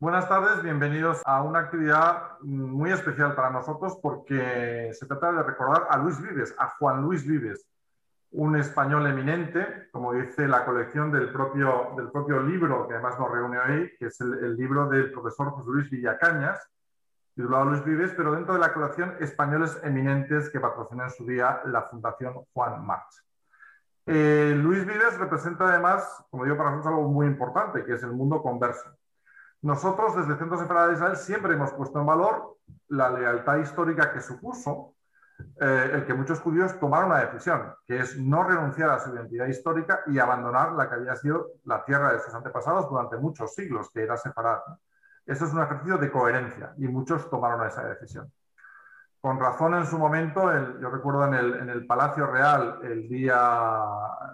Buenas tardes, bienvenidos a una actividad muy especial para nosotros porque se trata de recordar a Luis Vives, a Juan Luis Vives, un español eminente, como dice la colección del propio, del propio libro que además nos reúne hoy, que es el, libro del profesor José Luis Villacañas, titulado Luis Vives, pero dentro de la colección Españoles Eminentes que patrocinó en su día la Fundación Juan March. Eh, Luis Vives representa además, como digo, para nosotros algo muy importante, que es el mundo converso nosotros desde Centro Separado de Israel siempre hemos puesto en valor la lealtad histórica que supuso eh, el que muchos judíos tomaron una decisión, que es no renunciar a su identidad histórica y abandonar la que había sido la tierra de sus antepasados durante muchos siglos, que era separar. Eso es un ejercicio de coherencia y muchos tomaron esa decisión. Con razón en su momento, yo recuerdo en el, Palacio Real el día,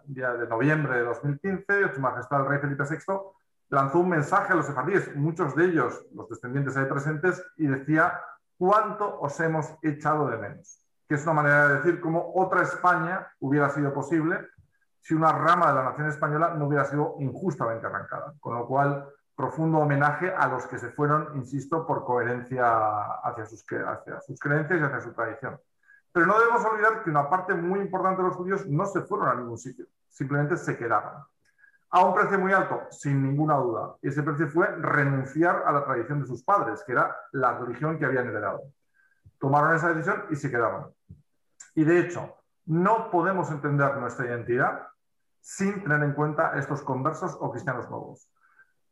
día de noviembre de 2015, Su Majestad el Rey Felipe VI lanzó un mensaje a los sefardíes, muchos de ellos, los descendientes ahí presentes, y decía, ¿cuánto os hemos echado de menos? Que es una manera de decir cómo otra España hubiera sido posible si una rama de la nación española no hubiera sido injustamente arrancada. Con lo cual, profundo homenaje a los que se fueron, insisto, por coherencia hacia sus, hacia sus creencias y hacia su tradición. Pero no debemos olvidar que una parte muy importante de los judíos no se fueron a ningún sitio, simplemente se quedaron a un precio muy alto, sin ninguna duda. Y ese precio fue renunciar a la tradición de sus padres, que era la religión que habían heredado. Tomaron esa decisión y se quedaron. Y de hecho, no podemos entender nuestra identidad sin tener en cuenta estos conversos o cristianos nuevos.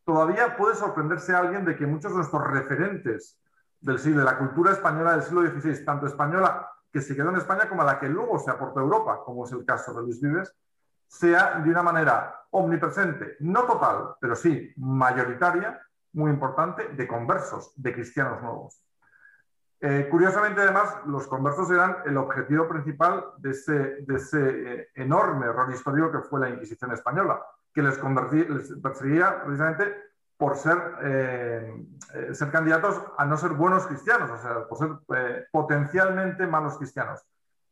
Todavía puede sorprenderse alguien de que muchos de nuestros referentes del siglo, de la cultura española del siglo XVI, tanto española que se quedó en España como la que luego se aportó a Europa, como es el caso de Luis Vives, sea de una manera omnipresente, no total, pero sí mayoritaria, muy importante, de conversos, de cristianos nuevos. Eh, curiosamente, además, los conversos eran el objetivo principal de ese, eh, enorme error histórico que fue la Inquisición española, que les, les perseguía precisamente por ser, eh, ser candidatos a no ser buenos cristianos, o sea, por ser potencialmente malos cristianos.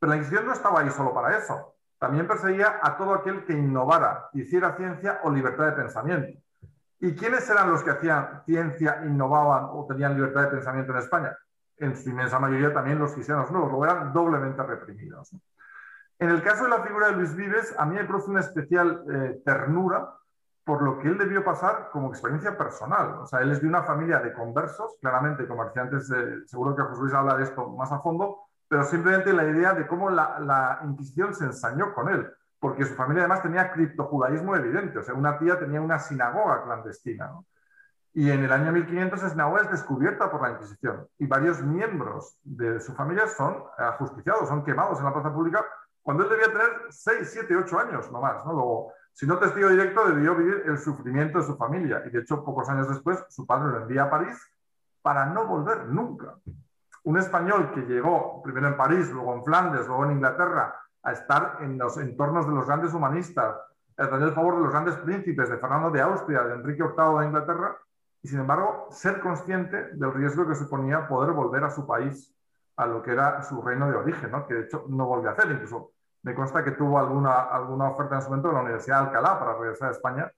Pero la Inquisición no estaba ahí solo para eso. También perseguía a todo aquel que innovara, hiciera ciencia o libertad de pensamiento. ¿Y quiénes eran los que hacían ciencia, innovaban o tenían libertad de pensamiento en España? En su inmensa mayoría también los cristianos nuevos, lo eran doblemente reprimidos. En el caso de la figura de Luis Vives, a mí me produce una especial eh, ternura por lo que él debió pasar como experiencia personal. O sea, él es de una familia de conversos, claramente comerciantes, seguro que José Luis habla de esto más a fondo, pero simplemente la idea de cómo la, Inquisición se ensañó con él, porque su familia además tenía criptojudaísmo evidente, o sea, una tía tenía una sinagoga clandestina. Y en el año 1500 esa sinagoga es descubierta por la Inquisición y varios miembros de su familia son ajusticiados, son quemados en la plaza pública cuando él debía tener 6, 7, 8 años. ¿no? Luego, si no testigo directo, debió vivir el sufrimiento de su familia y de hecho pocos años después su padre lo envía a París para no volver nunca un español que llegó primero en París, luego en Flandes, luego en Inglaterra, a estar en los entornos de los grandes humanistas, a tener el favor de los grandes príncipes, de Fernando de Austria, de Enrique VIII de Inglaterra, y sin embargo ser consciente del riesgo que suponía poder volver a su país, a lo que era su reino de origen, ¿no? que de hecho no volvió a hacer. Incluso me consta que tuvo alguna, alguna oferta en su momento de la Universidad de Alcalá para regresar a España,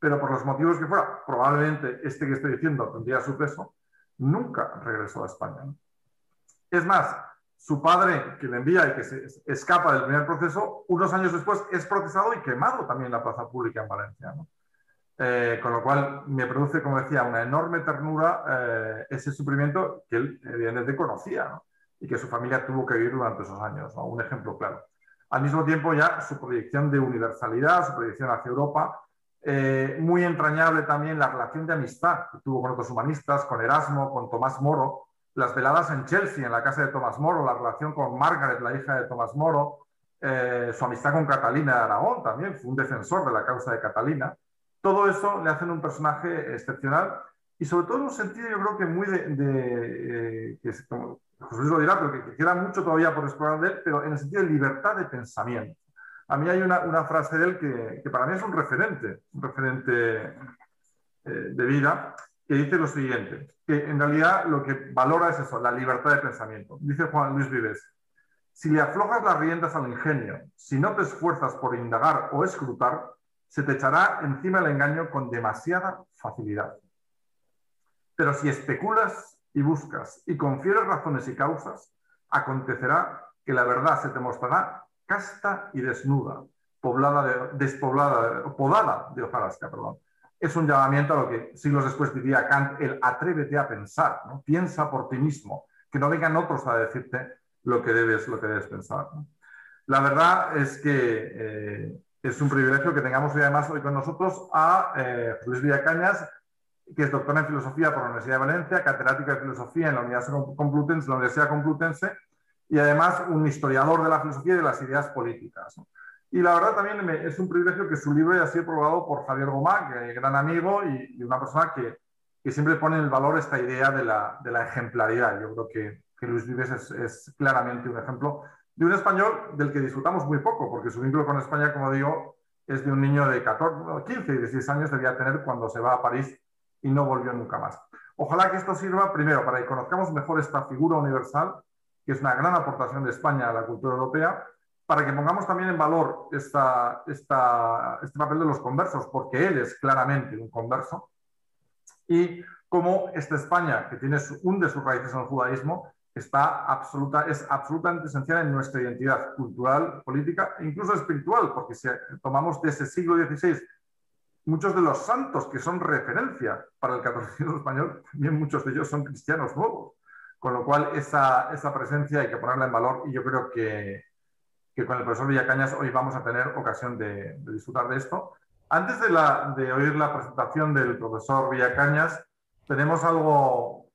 pero por los motivos que fuera, probablemente este que estoy diciendo tendría su peso, nunca regresó a España. Es más, su padre, que le envía y que se escapa del primer proceso, unos años después es procesado y quemado también en la plaza pública en Valencia. Eh, con lo cual me produce, como decía, una enorme ternura eh, ese sufrimiento que él evidentemente conocía y que su familia tuvo que vivir durante esos años. Un ejemplo claro. Al mismo tiempo ya su proyección de universalidad, su proyección hacia Europa, eh, muy entrañable también la relación de amistad que tuvo con otros humanistas, con Erasmo, con Tomás Moro, las veladas en Chelsea, en la casa de Tomás Moro, la relación con Margaret, la hija de Tomás Moro, eh, su amistad con Catalina de Aragón también, fue un defensor de la causa de Catalina. Todo eso le hacen un personaje excepcional y sobre todo en un sentido yo creo que muy de, eh, que como José Luis lo dirá, pero que, queda mucho todavía por explorar de él, pero en el sentido de libertad de pensamiento. A mí hay una, una frase de él que, que, para mí es un referente, un referente eh, de vida, que dice lo siguiente, que en realidad lo que valora es eso, la libertad de pensamiento. Dice Juan Luis Vives, si le aflojas las riendas al ingenio, si no te esfuerzas por indagar o escrutar, se te echará encima el engaño con demasiada facilidad. Pero si especulas y buscas y confieres razones y causas, acontecerá que la verdad se te mostrará casta y desnuda, poblada de, despoblada, podada de hojarasca, perdón es un llamamiento a lo que siglos después diría Kant, el atrévete a pensar, piensa por ti mismo, que no vengan otros a decirte lo que debes, lo que pensar. La verdad es que eh, es un privilegio que tengamos hoy además hoy con nosotros a eh, Luis Villacañas, que es doctor en filosofía por la Universidad de Valencia, catedrática de filosofía en la Universidad Complutense, la Universidad Complutense y además un historiador de la filosofía y de las ideas políticas. Y la verdad también es un privilegio que su libro haya sido probado por Javier Gomá, que es gran amigo y, una persona que, que, siempre pone en valor esta idea de la, de la ejemplaridad. Yo creo que, que Luis Vives es, es, claramente un ejemplo de un español del que disfrutamos muy poco, porque su vínculo con España, como digo, es de un niño de 14, 15 y 16 años debía tener cuando se va a París y no volvió nunca más. Ojalá que esto sirva primero para que conozcamos mejor esta figura universal, que es una gran aportación de España a la cultura europea, para que pongamos también en valor esta, esta, este papel de los conversos, porque él es claramente un converso, y cómo esta España, que tiene hunde sus raíces en el judaísmo, está absoluta, es absolutamente esencial en nuestra identidad cultural, política e incluso espiritual, porque si tomamos de ese siglo XVI muchos de los santos que son referencia para el catolicismo español, también muchos de ellos son cristianos nuevos, con lo cual esa, esa presencia hay que ponerla en valor y yo creo que, que con el profesor Villacañas hoy vamos a tener ocasión de, disfrutar de esto. Antes de, la, oír la presentación del profesor Villacañas, tenemos algo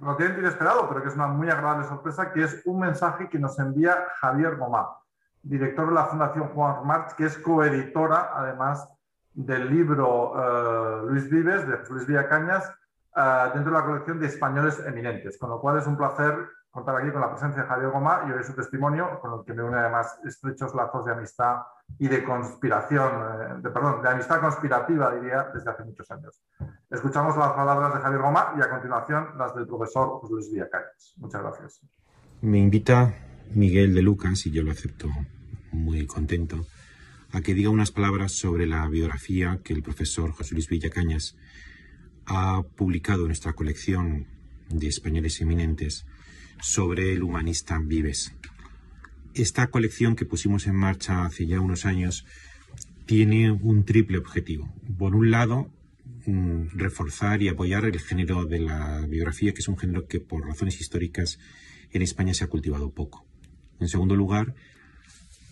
relativamente inesperado, pero que es una muy agradable sorpresa, que es un mensaje que nos envía Javier Gomá, director de la Fundación Juan March, que es coeditora, además, del libro uh, Luis Vives, de Luis Villacañas, uh, dentro de la colección de españoles eminentes, con lo cual es un placer contar aquí con la presencia de Javier Goma y hoy su testimonio, con el que me une además estrechos lazos de amistad y de conspiración, eh, de, perdón, de amistad conspirativa, diría, desde hace muchos años. Escuchamos las palabras de Javier Goma y a continuación las del profesor José Luis Villacayas. Muchas gracias. Me invita Miguel de Lucas, y yo lo acepto muy contento, a que diga unas palabras sobre la biografía que el profesor José Luis Villacañas ha publicado en nuestra colección de españoles eminentes sobre el humanista Vives. Esta colección que pusimos en marcha hace ya unos años tiene un triple objetivo. Por un lado, mm, reforzar y apoyar el género de la biografía, que es un género que por razones históricas en España se ha cultivado poco. En segundo lugar,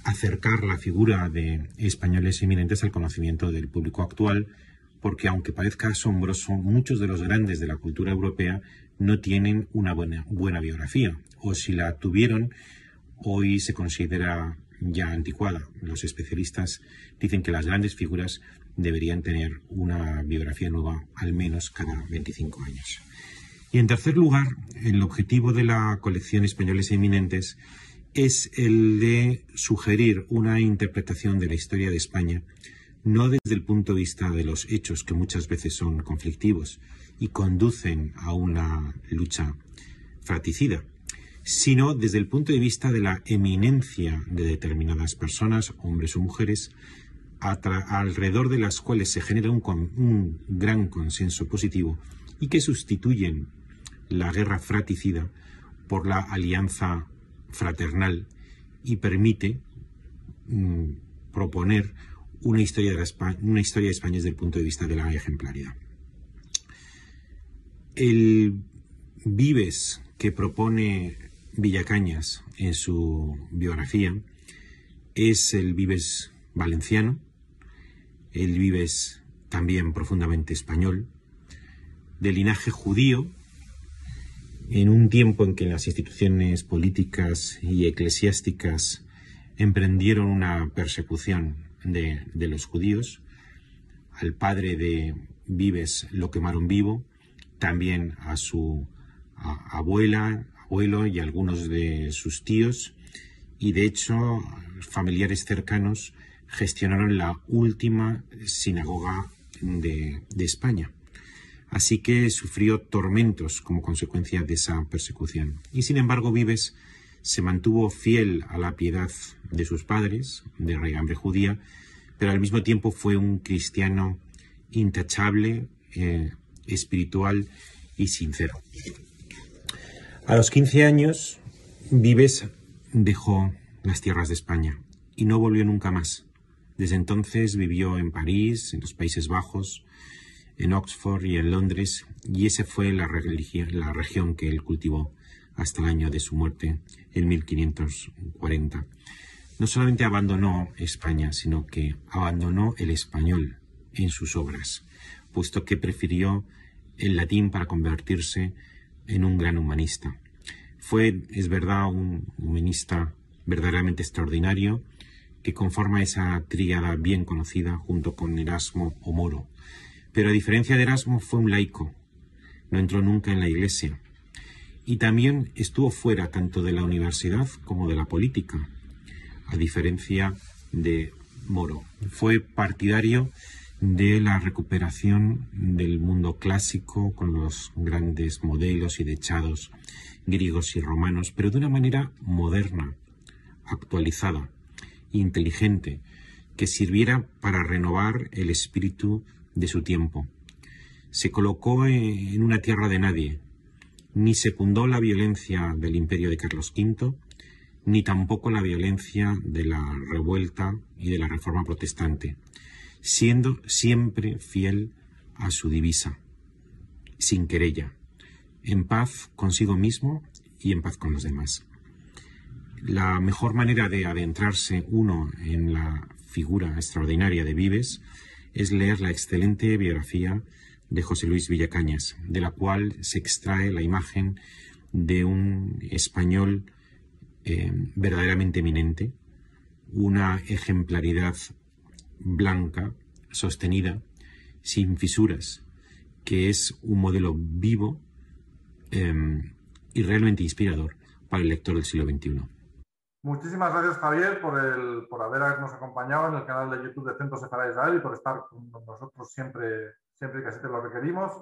acercar la figura de españoles eminentes al conocimiento del público actual, porque aunque parezca asombroso, muchos de los grandes de la cultura europea no tienen una buena, biografía, o si la tuvieron, hoy se considera ya anticuada. Los especialistas dicen que las grandes figuras deberían tener una biografía nueva al menos cada 25 años. Y en tercer lugar, el objetivo de la colección Españoles Eminentes es el de sugerir una interpretación de la historia de España, no desde el punto de vista de los hechos, que muchas veces son conflictivos, y conducen a una lucha fratricida, sino desde el punto de vista de la eminencia de determinadas personas, hombres o mujeres, alrededor de las cuales se genera un, gran consenso positivo y que sustituyen la guerra fratricida por la alianza fraternal y permite mm, proponer una historia, de una historia de España desde el punto de vista de la ejemplaridad. El Vives que propone Villacañas en su biografía es el Vives valenciano, el Vives también profundamente español, de linaje judío en un tiempo en que las instituciones políticas y eclesiásticas emprendieron una persecución de, los judíos, al padre de Vives lo quemaron vivo, también a su abuela, abuelo y algunos de sus tíos, y de hecho familiares cercanos gestionaron la última sinagoga de España así que sufrió tormentos como consecuencia de esa persecución. Y sin embargo, Vives se mantuvo fiel a la piedad de sus padres, de raigambre judía, pero al mismo tiempo fue un cristiano intachable, eh, espiritual y sincero. A los 15 años, Vives dejó las tierras de España y no volvió nunca más. Desde entonces vivió en París, en los Países Bajos, en Oxford y en Londres, y esa fue la, la región que él cultivó hasta el año de su muerte, en 1540. No solamente abandonó España, sino que abandonó el español en sus obras, puesto que prefirió el latín para convertirse en un gran humanista. Fue, es verdad, un humanista verdaderamente extraordinario que conforma esa tríada bien conocida junto con Erasmo o Moro, pero a diferencia de Erasmo fue un laico, no entró nunca en la iglesia y también estuvo fuera tanto de la universidad como de la política, a diferencia de Moro. Fue partidario de la recuperación del mundo clásico con los grandes modelos y dechados griegos y romanos, pero de una manera moderna, actualizada, inteligente, que sirviera para renovar el espíritu de su tiempo. Se colocó en una tierra de nadie, ni secundó la violencia del imperio de Carlos V, ni tampoco la violencia de la revuelta y de la reforma protestante, siendo siempre fiel a su divisa, sin querella, en paz consigo mismo y en paz con los demás. La mejor manera de adentrarse uno en la figura extraordinaria de Vives es leer la excelente biografía de José Luis Villacañas, de la cual se extrae la imagen de un español eh, verdaderamente eminente, una ejemplaridad blanca, sostenida, sin fisuras, que es un modelo vivo eh, y realmente inspirador para el lector del siglo XXI. Muchísimas gracias, Javier, por, el, por habernos acompañado en el canal de YouTube de Centro Sefarad Israel y por estar con nosotros siempre, siempre que así te lo requerimos.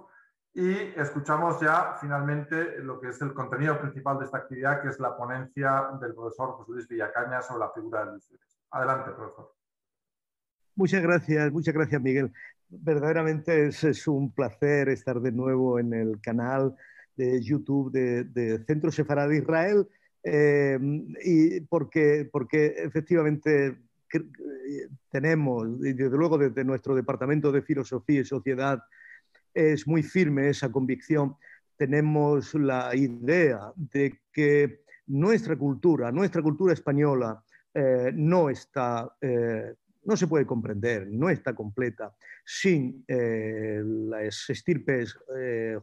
Y escuchamos ya finalmente lo que es el contenido principal de esta actividad, que es la ponencia del profesor José Luis Villacaña sobre la figura de Luis Adelante, profesor. Muchas gracias, muchas gracias, Miguel. Verdaderamente es, un placer estar de nuevo en el canal de YouTube de, de Centro Sefarad Israel eh, y porque, porque efectivamente tenemos, y desde luego desde nuestro Departamento de Filosofía y Sociedad, es muy firme esa convicción, tenemos la idea de que nuestra cultura, nuestra cultura española, eh, no está, eh, no se puede comprender, no está completa sin las estirpes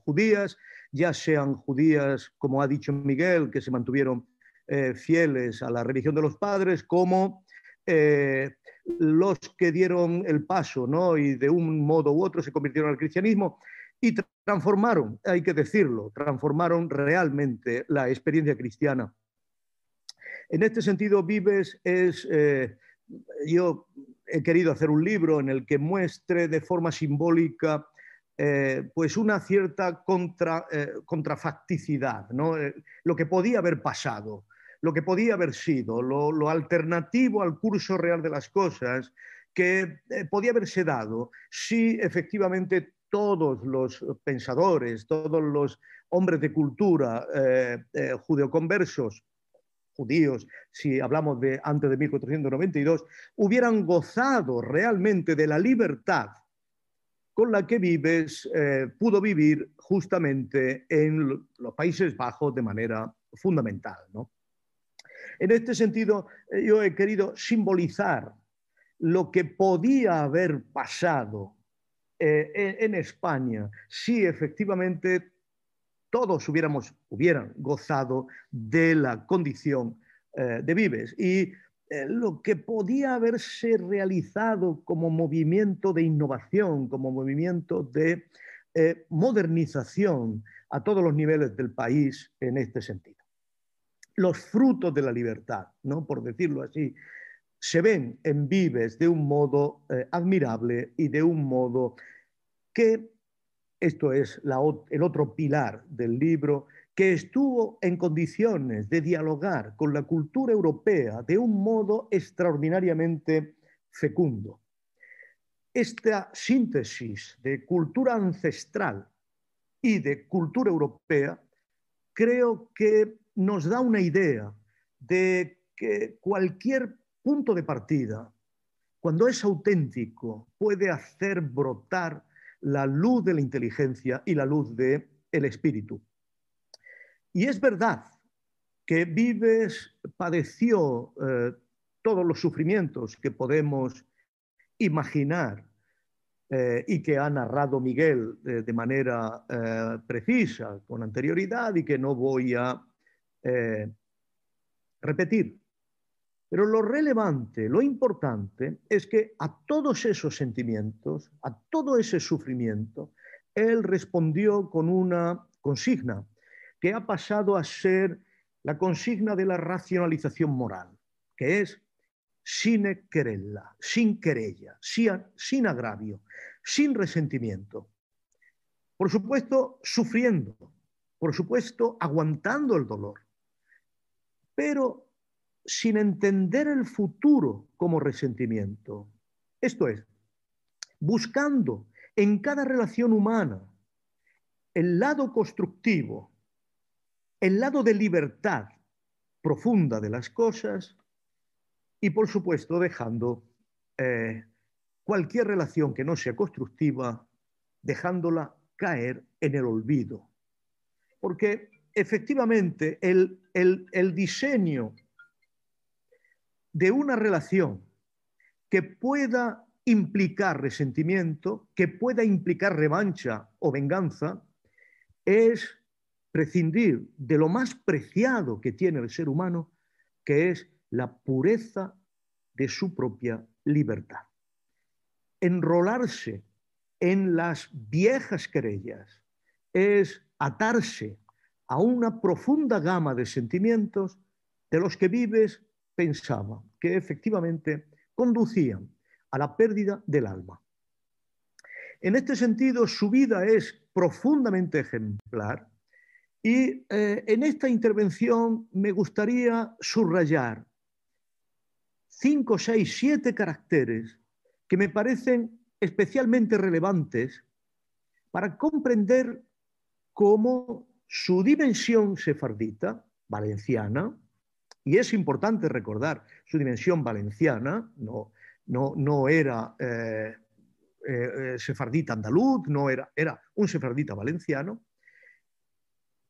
judías ya sean judías, como ha dicho Miguel, que se mantuvieron eh, fieles a la religión de los padres, como eh, los que dieron el paso ¿no? y de un modo u otro se convirtieron al cristianismo y transformaron, hay que decirlo, transformaron realmente la experiencia cristiana. En este sentido, Vives es, eh, yo he querido hacer un libro en el que muestre de forma simbólica eh, pues una cierta eh, contrafacticidad, ¿no? Eh, lo que podía haber pasado, lo que podía haber sido, lo, alternativo al curso real de las cosas que podía haberse dado si efectivamente todos los pensadores, todos los hombres de cultura judeoconversos, judíos, si hablamos de antes de 1492, hubieran gozado realmente de la libertad con la que Vives eh, pudo vivir justamente en los Países Bajos de manera fundamental. En este sentido, eh, yo he querido simbolizar lo que podía haber pasado eh, en, España si efectivamente todos hubiéramos, hubieran gozado de la condición eh, de Vives. Y eh, lo que podía haberse realizado como movimiento de innovación, como movimiento de eh, modernización a todos los niveles del país en este sentido. Los frutos de la libertad, ¿no? por decirlo así, se ven en Vives de un modo admirable y de un modo que, esto es el otro pilar del libro, que estuvo en condiciones de dialogar con la cultura europea de un modo extraordinariamente fecundo. Esta síntesis de cultura ancestral y de cultura europea creo que nos da una idea de que cualquier punto de partida, cuando es auténtico, puede hacer brotar la luz de la inteligencia y la luz del el espíritu. Y es verdad que Vives padeció eh, todos los sufrimientos que podemos imaginar eh, y que ha narrado Miguel eh, de manera precisa, con anterioridad, y que no voy a repetir. Pero lo relevante, lo importante, es que a todos esos sentimientos, a todo ese sufrimiento, él respondió con una consigna que ha pasado a ser la consigna de la racionalización moral, que es sin querella, sin querella, sin agravio, sin resentimiento. Por supuesto, sufriendo, por supuesto, aguantando el dolor, pero sin entender el futuro como resentimiento. Esto es, buscando en cada relación humana el lado constructivo, el lado de libertad profunda de las cosas y, por supuesto, dejando eh, cualquier relación que no sea constructiva, dejándola caer en el olvido. Porque efectivamente el, el diseño de una relación que pueda implicar resentimiento, que pueda implicar revancha o venganza, es prescindir de lo más preciado que tiene el ser humano, que es la pureza de su propia libertad. Enrolarse en las viejas querellas es atarse a una profunda gama de sentimientos de los que Vives pensaba que efectivamente conducían a la pérdida del alma. En este sentido, su vida es profundamente ejemplar y eh, en esta intervención me gustaría subrayar cinco, seis, siete caracteres que me parecen especialmente relevantes para comprender cómo su dimensión sefardita, valenciana, y es importante recordar su dimensión valenciana, no, no, no era eh, eh, sefardita andaluz, no era, era un sefardita valenciano,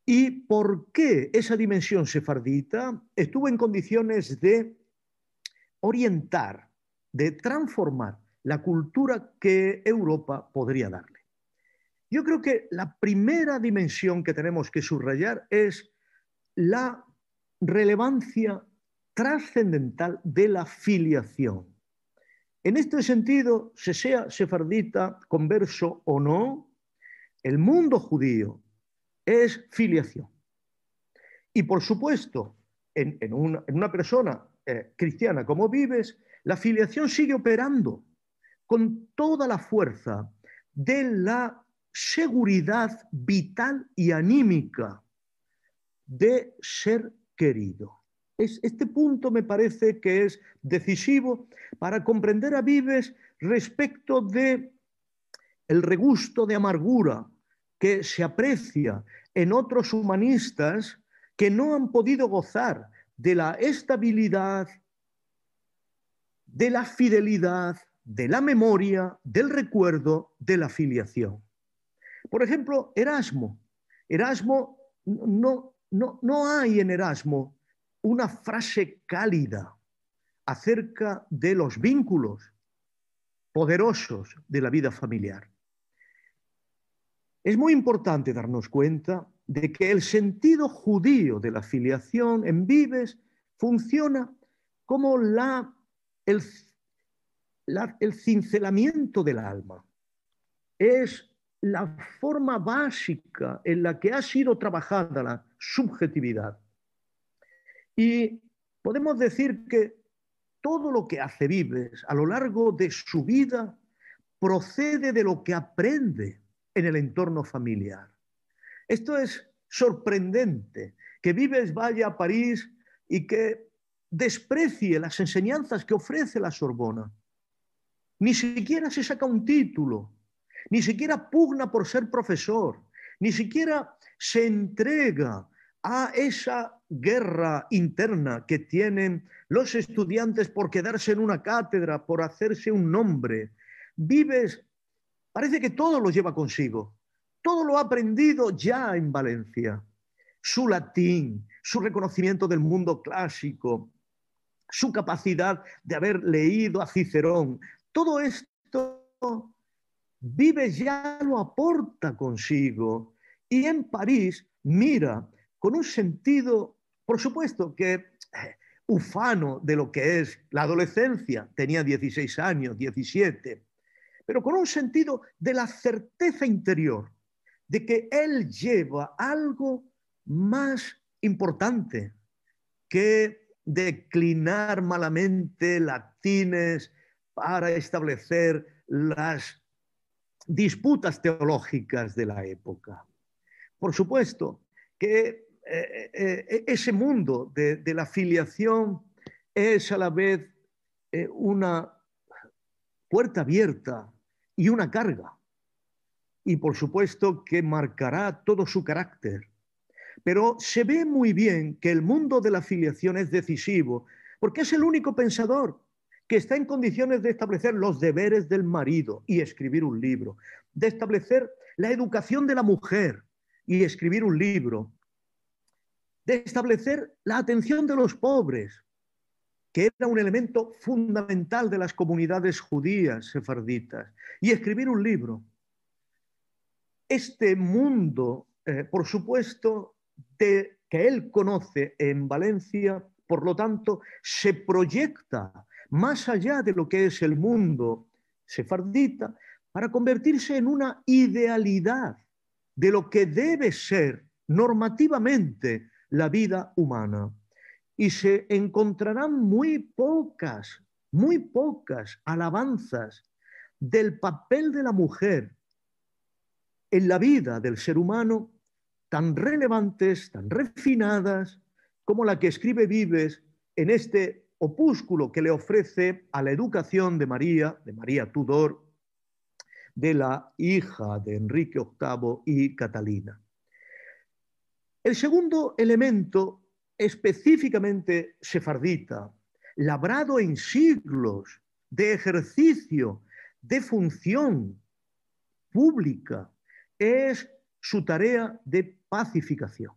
y por qué esa dimensión sefardita estuvo en condiciones de orientar, de transformar la cultura que Europa podría darle. Yo creo que la primera dimensión que tenemos que subrayar es la relevancia trascendental de la filiación. En este sentido, se sea sefardita, converso o no, el mundo judío es filiación. Y por supuesto, en, una, persona eh, cristiana como vives, la filiación sigue operando con toda la fuerza de la seguridad vital y anímica de ser querido. este punto me parece que es decisivo para comprender a Vives respecto de el regusto de amargura que se aprecia en otros humanistas que no han podido gozar de la estabilidad, de la fidelidad, de la memoria, del recuerdo, de la filiación. Por ejemplo, Erasmo. Erasmo, no, no, no hay en Erasmo una frase cálida acerca de los vínculos poderosos de la vida familiar. Es muy importante darnos cuenta de que el sentido judío de la filiación en Vives funciona como la, el, el cincelamiento del alma. Es la forma básica en la que ha sido trabajada la subjetividad. Y podemos decir que todo lo que hace Vives a lo largo de su vida procede de lo que aprende en el entorno familiar. Esto es sorprendente, que Vives vaya a París y que desprecie las enseñanzas que ofrece la Sorbona. Ni siquiera se saca un título, ni siquiera pugna por ser profesor, ni siquiera se entrega a esa guerra interna que tienen los estudiantes por quedarse en una cátedra, por hacerse un nombre. Vives, parece que todo lo lleva consigo, todo lo ha aprendido ya en Valencia. Su latín, su reconocimiento del mundo clásico, su capacidad de haber leído a Cicerón, todo esto Vives ya lo aporta consigo y en París mira con un sentido, por supuesto que eh, ufano de lo que es la adolescencia, tenía 16 años, 17, pero con un sentido de la certeza interior de que él lleva algo más importante que declinar malamente latines para establecer las disputas teológicas de la época. Por supuesto que eh, eh, ese mundo de, la filiación es a la vez eh, una puerta abierta y una carga. Y por supuesto que marcará todo su carácter. Pero se ve muy bien que el mundo de la filiación es decisivo, porque es el único pensador que está en condiciones de establecer los deberes del marido y escribir un libro, de establecer la educación de la mujer y escribir un libro, de establecer la atención de los pobres, que era un elemento fundamental de las comunidades judías sefarditas, y escribir un libro. Este mundo, eh, por supuesto, que él conoce en Valencia, por lo tanto, se proyecta más allá de lo que es el mundo sefardita, para convertirse en una idealidad de lo que debe ser normativamente la vida humana. Y se encontrarán muy pocas, muy pocas alabanzas del papel de la mujer en la vida del ser humano tan relevantes, tan refinadas, como la que escribe Vives en este opúsculo que le ofrece a la educación de María, de María Tudor, de la hija de Enrique VIII y Catalina. El segundo elemento específicamente sefardita, labrado en siglos de ejercicio, de función pública, es su tarea de pacificación.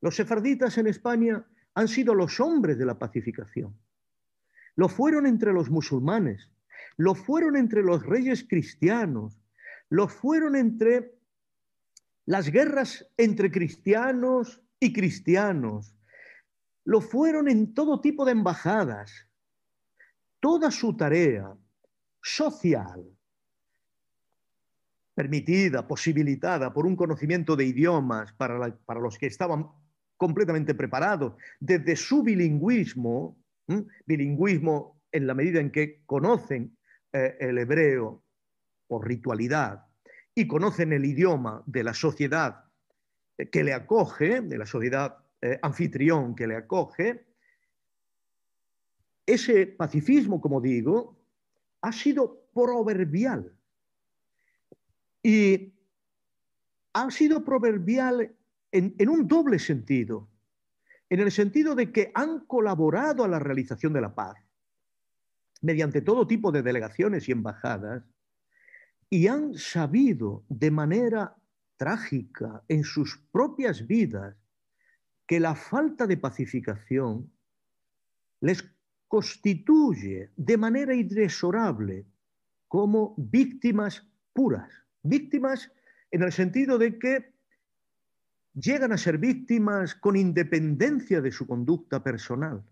Los sefarditas en España han sido los hombres de la pacificación. Lo fueron entre los musulmanes, lo fueron entre los reyes cristianos, lo fueron entre las guerras entre cristianos y cristianos, lo fueron en todo tipo de embajadas. Toda su tarea social, permitida, posibilitada por un conocimiento de idiomas para, para los que estaban completamente preparado desde su bilingüismo, bilingüismo en la medida en que conocen eh, el hebreo por ritualidad y conocen el idioma de la sociedad eh, que le acoge, de la sociedad eh, anfitrión que le acoge, ese pacifismo, como digo, ha sido proverbial. Y ha sido proverbial en, un doble sentido, en el sentido de que han colaborado a la realización de la paz mediante todo tipo de delegaciones y embajadas y han sabido de manera trágica en sus propias vidas que la falta de pacificación les constituye de manera inexorable como víctimas puras, víctimas en el sentido de que llegan a ser víctimas con independencia de su conducta personal.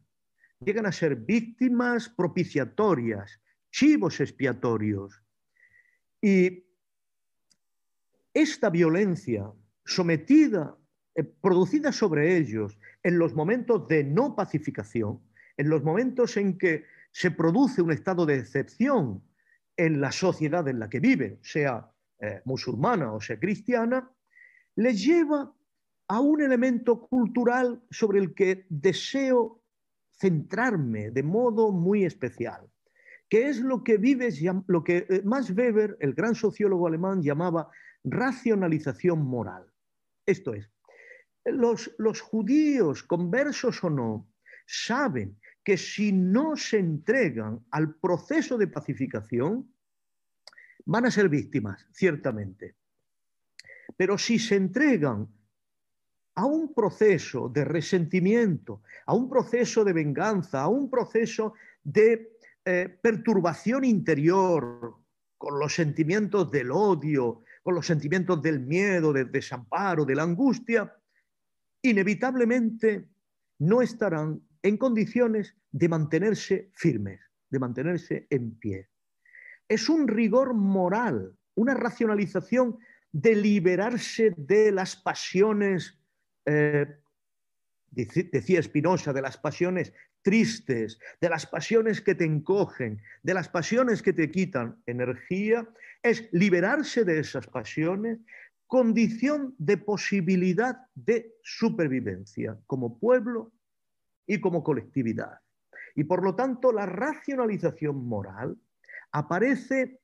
Llegan a ser víctimas propiciatorias, chivos expiatorios. Y esta violencia sometida, eh, producida sobre ellos en los momentos de no pacificación, en los momentos en que se produce un estado de excepción en la sociedad en la que viven, sea eh, musulmana o sea cristiana, les lleva a un elemento cultural sobre el que deseo centrarme de modo muy especial, que es lo que Vives, lo que eh, Max Weber, el gran sociólogo alemán, llamaba racionalización moral. Esto es, los, los judíos, conversos o no, saben que si no se entregan al proceso de pacificación, van a ser víctimas, ciertamente. Pero si se entregan a un proceso de resentimiento, a un proceso de venganza, a un proceso de eh, perturbación interior, con los sentimientos del odio, con los sentimientos del miedo, del desamparo, de la angustia, inevitablemente no estarán en condiciones de mantenerse firmes, de mantenerse en pie. Es un rigor moral, una racionalización de liberarse de las pasiones eh, decía Spinoza, de las pasiones tristes, de las pasiones que te encogen, de las pasiones que te quitan energía, es liberarse de esas pasiones, condición de posibilidad de supervivencia como pueblo y como colectividad. Y por lo tanto, la racionalización moral aparece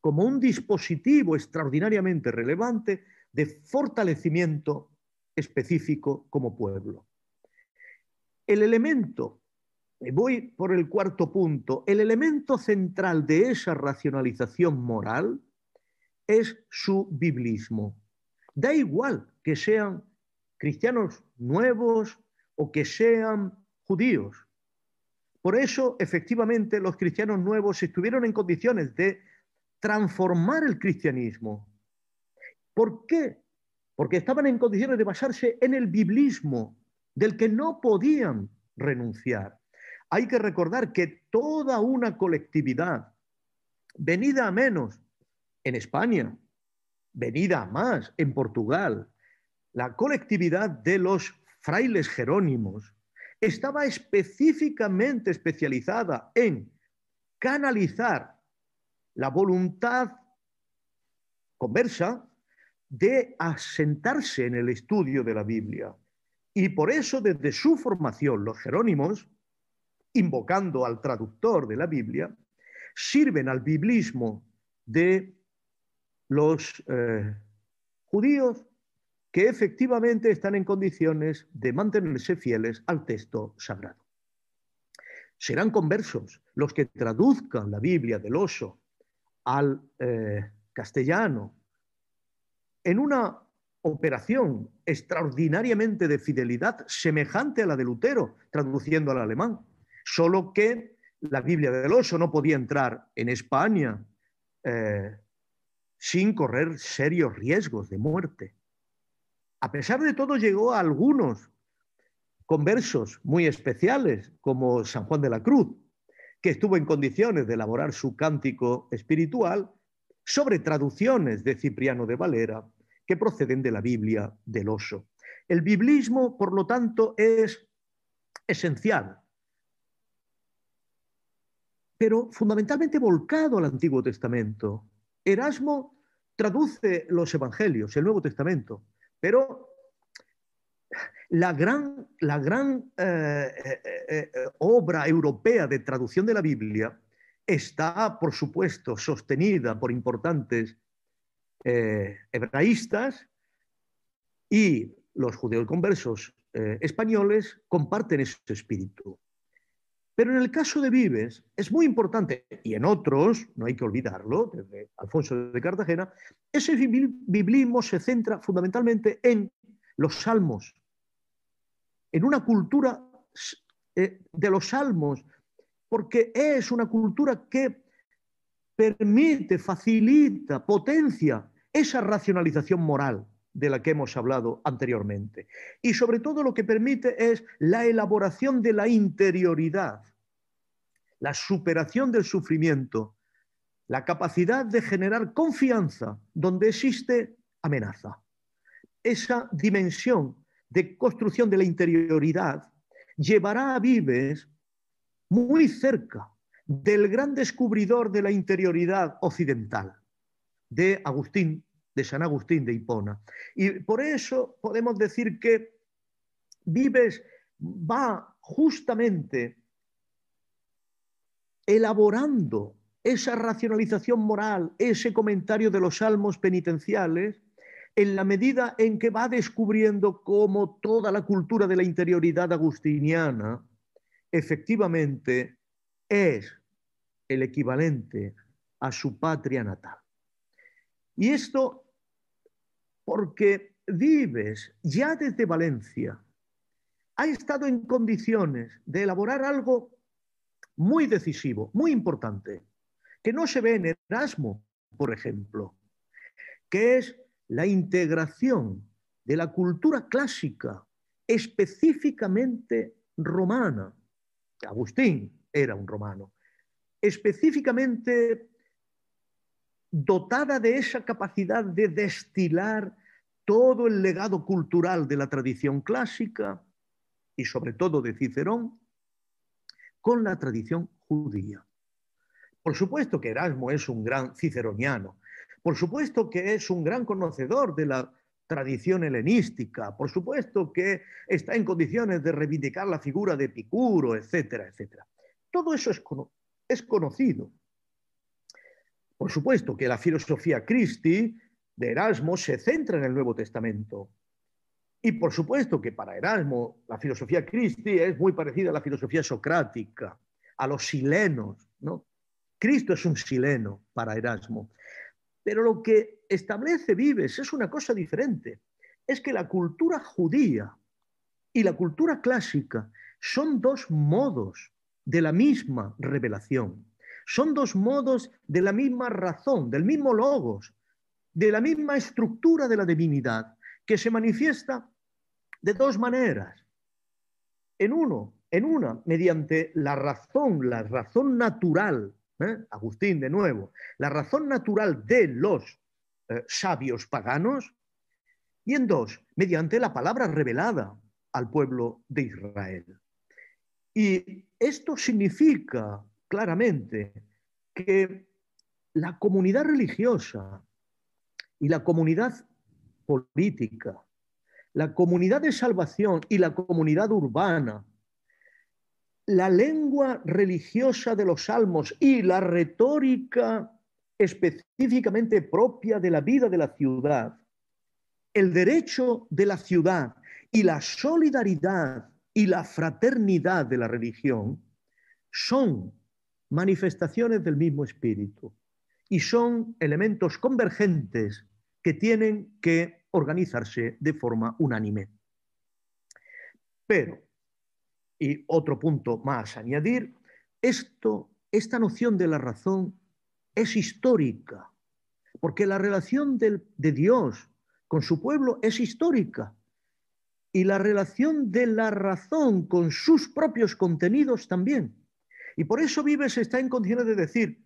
como un dispositivo extraordinariamente relevante de fortalecimiento específico como pueblo. El elemento, voy por el cuarto punto, el elemento central de esa racionalización moral es su biblismo. Da igual que sean cristianos nuevos o que sean judíos. Por eso, efectivamente, los cristianos nuevos estuvieron en condiciones de transformar el cristianismo. ¿Por qué? Porque estaban en condiciones de basarse en el biblismo, del que no podían renunciar. Hay que recordar que toda una colectividad, venida a menos en España, venida a más en Portugal, la colectividad de los frailes jerónimos, estaba específicamente especializada en canalizar la voluntad conversa de asentarse en el estudio de la Biblia. Y por eso desde su formación los jerónimos, invocando al traductor de la Biblia, sirven al biblismo de los eh, judíos que efectivamente están en condiciones de mantenerse fieles al texto sagrado. Serán conversos los que traduzcan la Biblia del oso al eh, castellano en una operación extraordinariamente de fidelidad semejante a la de Lutero, traduciendo al alemán, solo que la Biblia del oso no podía entrar en España eh, sin correr serios riesgos de muerte. A pesar de todo, llegó a algunos conversos muy especiales, como San Juan de la Cruz, que estuvo en condiciones de elaborar su cántico espiritual sobre traducciones de Cipriano de Valera que proceden de la Biblia del oso. El biblismo, por lo tanto, es esencial, pero fundamentalmente volcado al Antiguo Testamento. Erasmo traduce los Evangelios, el Nuevo Testamento, pero la gran, la gran eh, eh, eh, obra europea de traducción de la Biblia está, por supuesto, sostenida por importantes eh, hebraístas y los judíos conversos eh, españoles comparten ese espíritu. Pero en el caso de Vives es muy importante, y en otros, no hay que olvidarlo, desde Alfonso de Cartagena, ese biblismo se centra fundamentalmente en los salmos, en una cultura eh, de los salmos, porque es una cultura que permite, facilita, potencia esa racionalización moral de la que hemos hablado anteriormente. Y sobre todo lo que permite es la elaboración de la interioridad, la superación del sufrimiento, la capacidad de generar confianza donde existe amenaza. Esa dimensión de construcción de la interioridad llevará a Vives muy cerca del gran descubridor de la interioridad occidental, de Agustín, de San Agustín de Hipona. Y por eso podemos decir que Vives va justamente elaborando esa racionalización moral, ese comentario de los salmos penitenciales, en la medida en que va descubriendo cómo toda la cultura de la interioridad agustiniana efectivamente es el equivalente a su patria natal. Y esto porque Vives ya desde Valencia ha estado en condiciones de elaborar algo muy decisivo, muy importante, que no se ve en Erasmo, por ejemplo, que es la integración de la cultura clásica específicamente romana. Agustín era un romano, específicamente dotada de esa capacidad de destilar todo el legado cultural de la tradición clásica y sobre todo de Cicerón con la tradición judía. Por supuesto que Erasmo es un gran ciceroniano, por supuesto que es un gran conocedor de la tradición helenística, por supuesto que está en condiciones de reivindicar la figura de Epicuro, etcétera, etcétera. Todo eso es, es conocido. Por supuesto que la filosofía Christi de Erasmo se centra en el Nuevo Testamento. Y por supuesto que para Erasmo la filosofía Christi es muy parecida a la filosofía socrática, a los silenos. ¿no? Cristo es un sileno para Erasmo. Pero lo que establece Vives es una cosa diferente. Es que la cultura judía y la cultura clásica son dos modos de la misma revelación. Son dos modos de la misma razón, del mismo logos, de la misma estructura de la divinidad, que se manifiesta de dos maneras. En uno, en una, mediante la razón, la razón natural ¿eh? Agustín de nuevo, la razón natural de los eh, sabios paganos, y en dos, mediante la palabra revelada al pueblo de Israel. Y esto significa claramente que la comunidad religiosa y la comunidad política, la comunidad de salvación y la comunidad urbana la lengua religiosa de los salmos y la retórica específicamente propia de la vida de la ciudad, el derecho de la ciudad y la solidaridad y la fraternidad de la religión son manifestaciones del mismo espíritu y son elementos convergentes que tienen que organizarse de forma unánime. Pero y otro punto más añadir, esto, esta noción de la razón es histórica, porque la relación de Dios con su pueblo es histórica y la relación de la razón con sus propios contenidos también. Y por eso Vives está en condiciones de decir,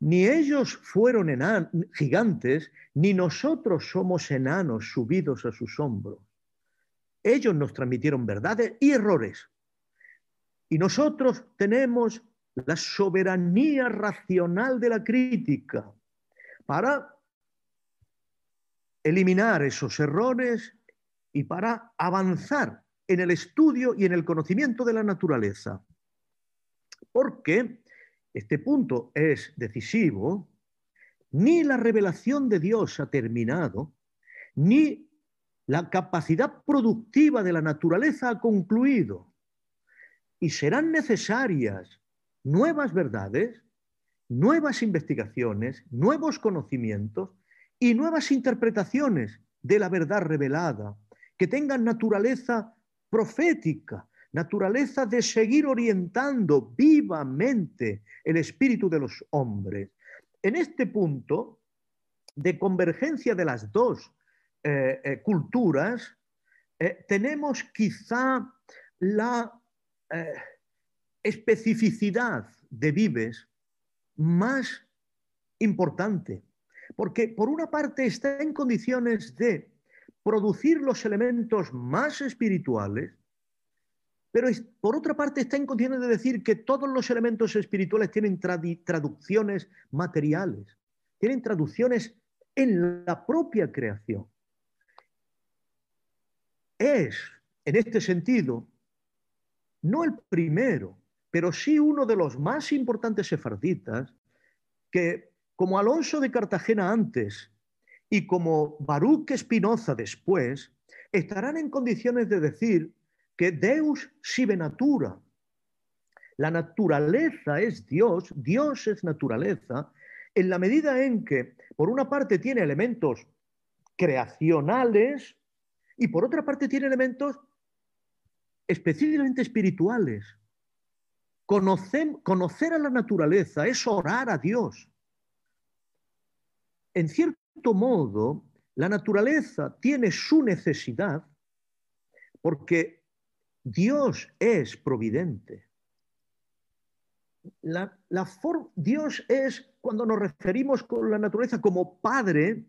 ni ellos fueron gigantes, ni nosotros somos enanos subidos a sus hombros. Ellos nos transmitieron verdades y errores, y nosotros tenemos la soberanía racional de la crítica para eliminar esos errores y para avanzar en el estudio y en el conocimiento de la naturaleza. Porque este punto es decisivo, ni la revelación de Dios ha terminado, ni la capacidad productiva de la naturaleza ha concluido y serán necesarias nuevas verdades, nuevas investigaciones, nuevos conocimientos y nuevas interpretaciones de la verdad revelada, que tengan naturaleza profética, naturaleza de seguir orientando vivamente el espíritu de los hombres. En este punto de convergencia de las dos culturas, tenemos quizá la especificidad de Vives más importante, porque por una parte está en condiciones de producir los elementos más espirituales, pero por otra parte está en condiciones de decir que todos los elementos espirituales tienen traducciones materiales, tienen traducciones en la propia creación. Es, en este sentido, no el primero, pero sí uno de los más importantes sefarditas que, como Alonso de Cartagena antes y como Baruch Espinoza después, estarán en condiciones de decir que Deus sive natura. La naturaleza es Dios, Dios es naturaleza, en la medida en que, por una parte, tiene elementos creacionales y por otra parte tiene elementos específicamente espirituales. conocer a la naturaleza es orar a Dios. En cierto modo, la naturaleza tiene su necesidad porque Dios es providente. La, Dios es cuando nos referimos con la naturaleza como Padre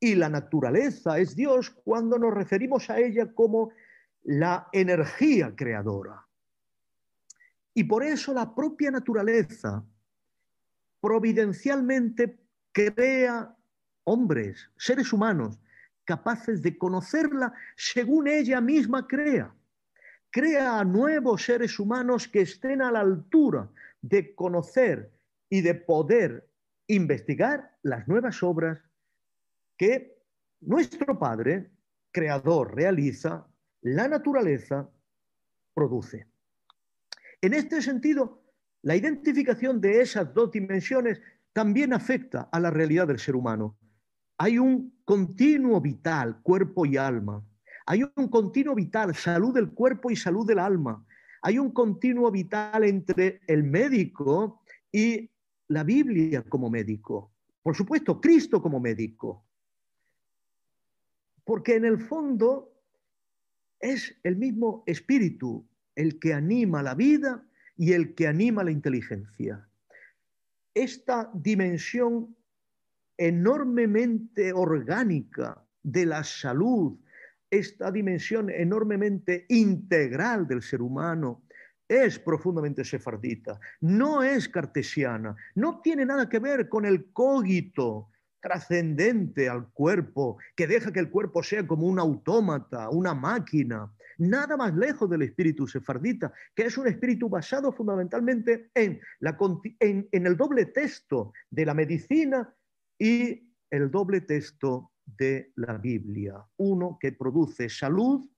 y la naturaleza es Dios cuando nos referimos a ella como la energía creadora. Y por eso la propia naturaleza providencialmente crea hombres, seres humanos, capaces de conocerla según ella misma crea. Crea a nuevos seres humanos que estén a la altura de conocer y de poder investigar las nuevas obras que nuestro Padre, creador, realiza la naturaleza produce. En este sentido, la identificación de esas dos dimensiones también afecta a la realidad del ser humano. Hay un continuo vital, cuerpo y alma. Hay un continuo vital, salud del cuerpo y salud del alma. Hay un continuo vital entre el médico y la Biblia como médico. Por supuesto, Cristo como médico. Porque en el fondo es el mismo espíritu el que anima la vida y el que anima la inteligencia. Esta dimensión enormemente orgánica de la salud, esta dimensión enormemente integral del ser humano, es profundamente sefardita, no es cartesiana, no tiene nada que ver con el cogito, trascendente al cuerpo, que deja que el cuerpo sea como un autómata, una máquina, nada más lejos del espíritu sefardita, que es un espíritu basado fundamentalmente en, la, en, el doble texto de la medicina y el doble texto de la Biblia. Uno que produce salud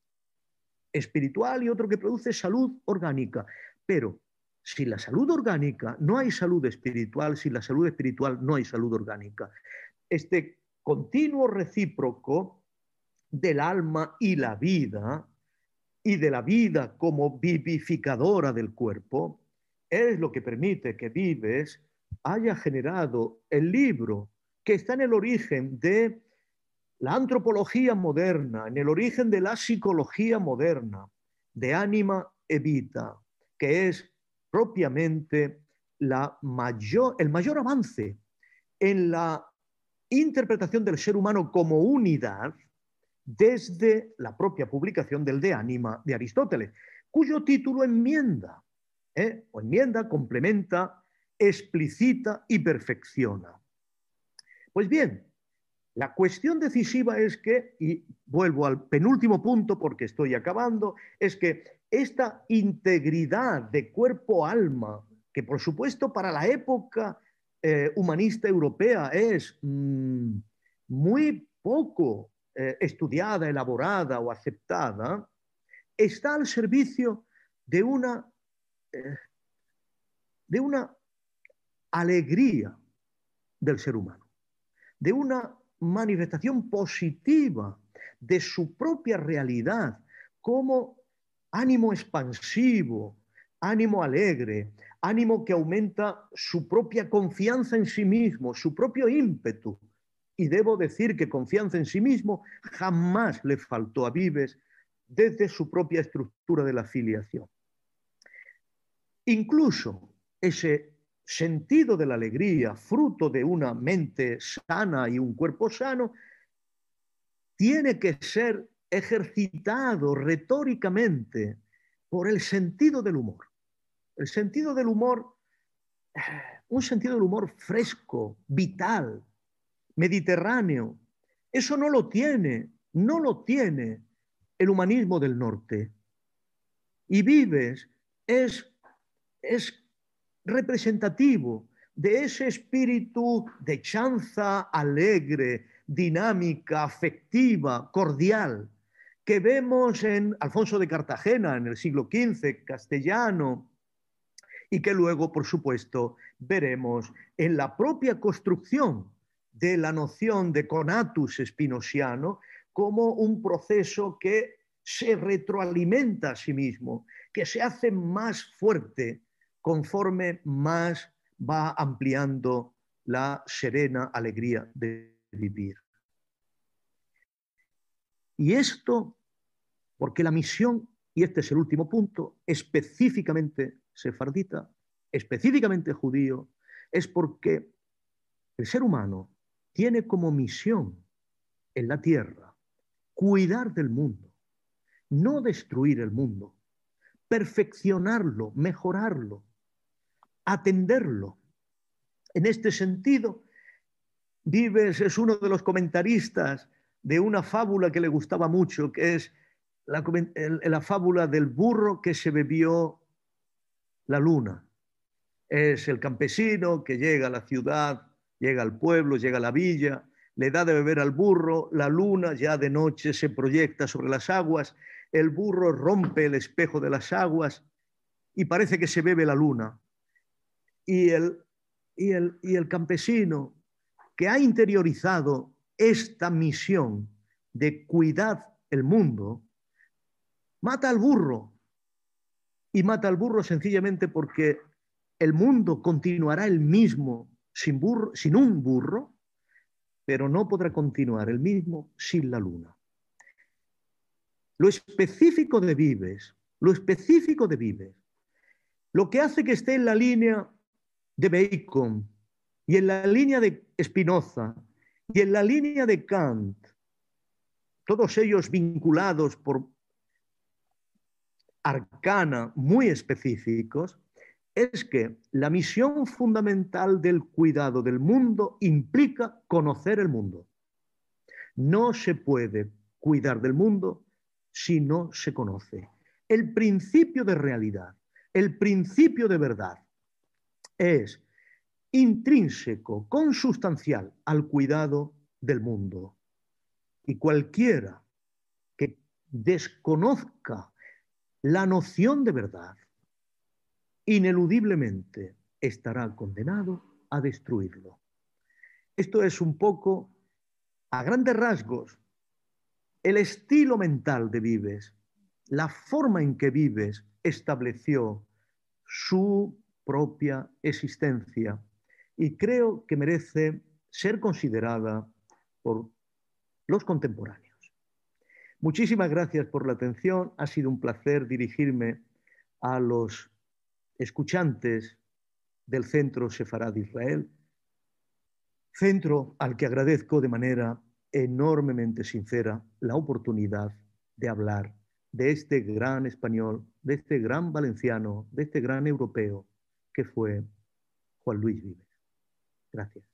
espiritual y otro que produce salud orgánica. Pero sin la salud orgánica no hay salud espiritual, sin la salud espiritual no hay salud orgánica este continuo recíproco del alma y la vida, y de la vida como vivificadora del cuerpo, es lo que permite que Vives haya generado el libro que está en el origen de la antropología moderna, en el origen de la psicología moderna, de Anima Evita, que es propiamente la mayor, el mayor avance en la interpretación del ser humano como unidad desde la propia publicación del De Anima de Aristóteles, cuyo título enmienda, ¿eh? enmienda, complementa, explicita y perfecciona. Pues bien, la cuestión decisiva es que, y vuelvo al penúltimo punto porque estoy acabando, es que esta integridad de cuerpo-alma, que por supuesto para la época eh, humanista europea es mm, muy poco eh, estudiada, elaborada o aceptada, está al servicio de una, eh, de una alegría del ser humano, de una manifestación positiva de su propia realidad como ánimo expansivo, ánimo alegre, ánimo que aumenta su propia confianza en sí mismo, su propio ímpetu. y debo decir que confianza en sí mismo jamás le faltó a Vives desde su propia estructura de la filiación. Incluso ese sentido de la alegría, fruto de una mente sana y un cuerpo sano, tiene que ser ejercitado retóricamente por el sentido del humor. El sentido del humor, un sentido del humor fresco, vital, mediterráneo. Eso no lo tiene, no lo tiene el humanismo del norte. Y Vives es, es representativo de ese espíritu de chanza alegre, dinámica, afectiva, cordial, que vemos en Alfonso de Cartagena en el siglo XV, castellano, y que luego, por supuesto, veremos en la propia construcción de la noción de conatus spinosiano como un proceso que se retroalimenta a sí mismo, que se hace más fuerte conforme más va ampliando la serena alegría de vivir. Y esto, porque la misión, y este es el último punto, específicamente sefardita, específicamente judío, es porque el ser humano tiene como misión en la tierra cuidar del mundo, no destruir el mundo, perfeccionarlo, mejorarlo, atenderlo. En este sentido, Vives es uno de los comentaristas de una fábula que le gustaba mucho, que es la, la, fábula del burro que se bebió la luna. Es el campesino que llega a la ciudad, llega al pueblo, llega a la villa, le da de beber al burro, la luna ya de noche se proyecta sobre las aguas, el burro rompe el espejo de las aguas y parece que se bebe la luna y el, y el, campesino que ha interiorizado esta misión de cuidar el mundo, mata al burro. Y mata al burro sencillamente porque el mundo continuará el mismo sin, burro, sin un burro, pero no podrá continuar el mismo sin la luna. Lo específico de Vives, lo específico de Vives, lo que hace que esté en la línea de Bacon y en la línea de Spinoza y en la línea de Kant, todos ellos vinculados por arcana muy específicos, es que la misión fundamental del cuidado del mundo implica conocer el mundo. No se puede cuidar del mundo si no se conoce. El principio de realidad, el principio de verdad, es intrínseco, consustancial al cuidado del mundo. Y cualquiera que desconozca la noción de verdad, ineludiblemente estará condenado a destruirlo. Esto es un poco, a grandes rasgos, el estilo mental de Vives, la forma en que Vives estableció su propia existencia y creo que merece ser considerada por los contemporáneos. Muchísimas gracias por la atención. Ha sido un placer dirigirme a los escuchantes del Centro Sefarad de Israel, centro al que agradezco de manera enormemente sincera la oportunidad de hablar de este gran español, de este gran valenciano, de este gran europeo que fue Juan Luis Vives. Gracias.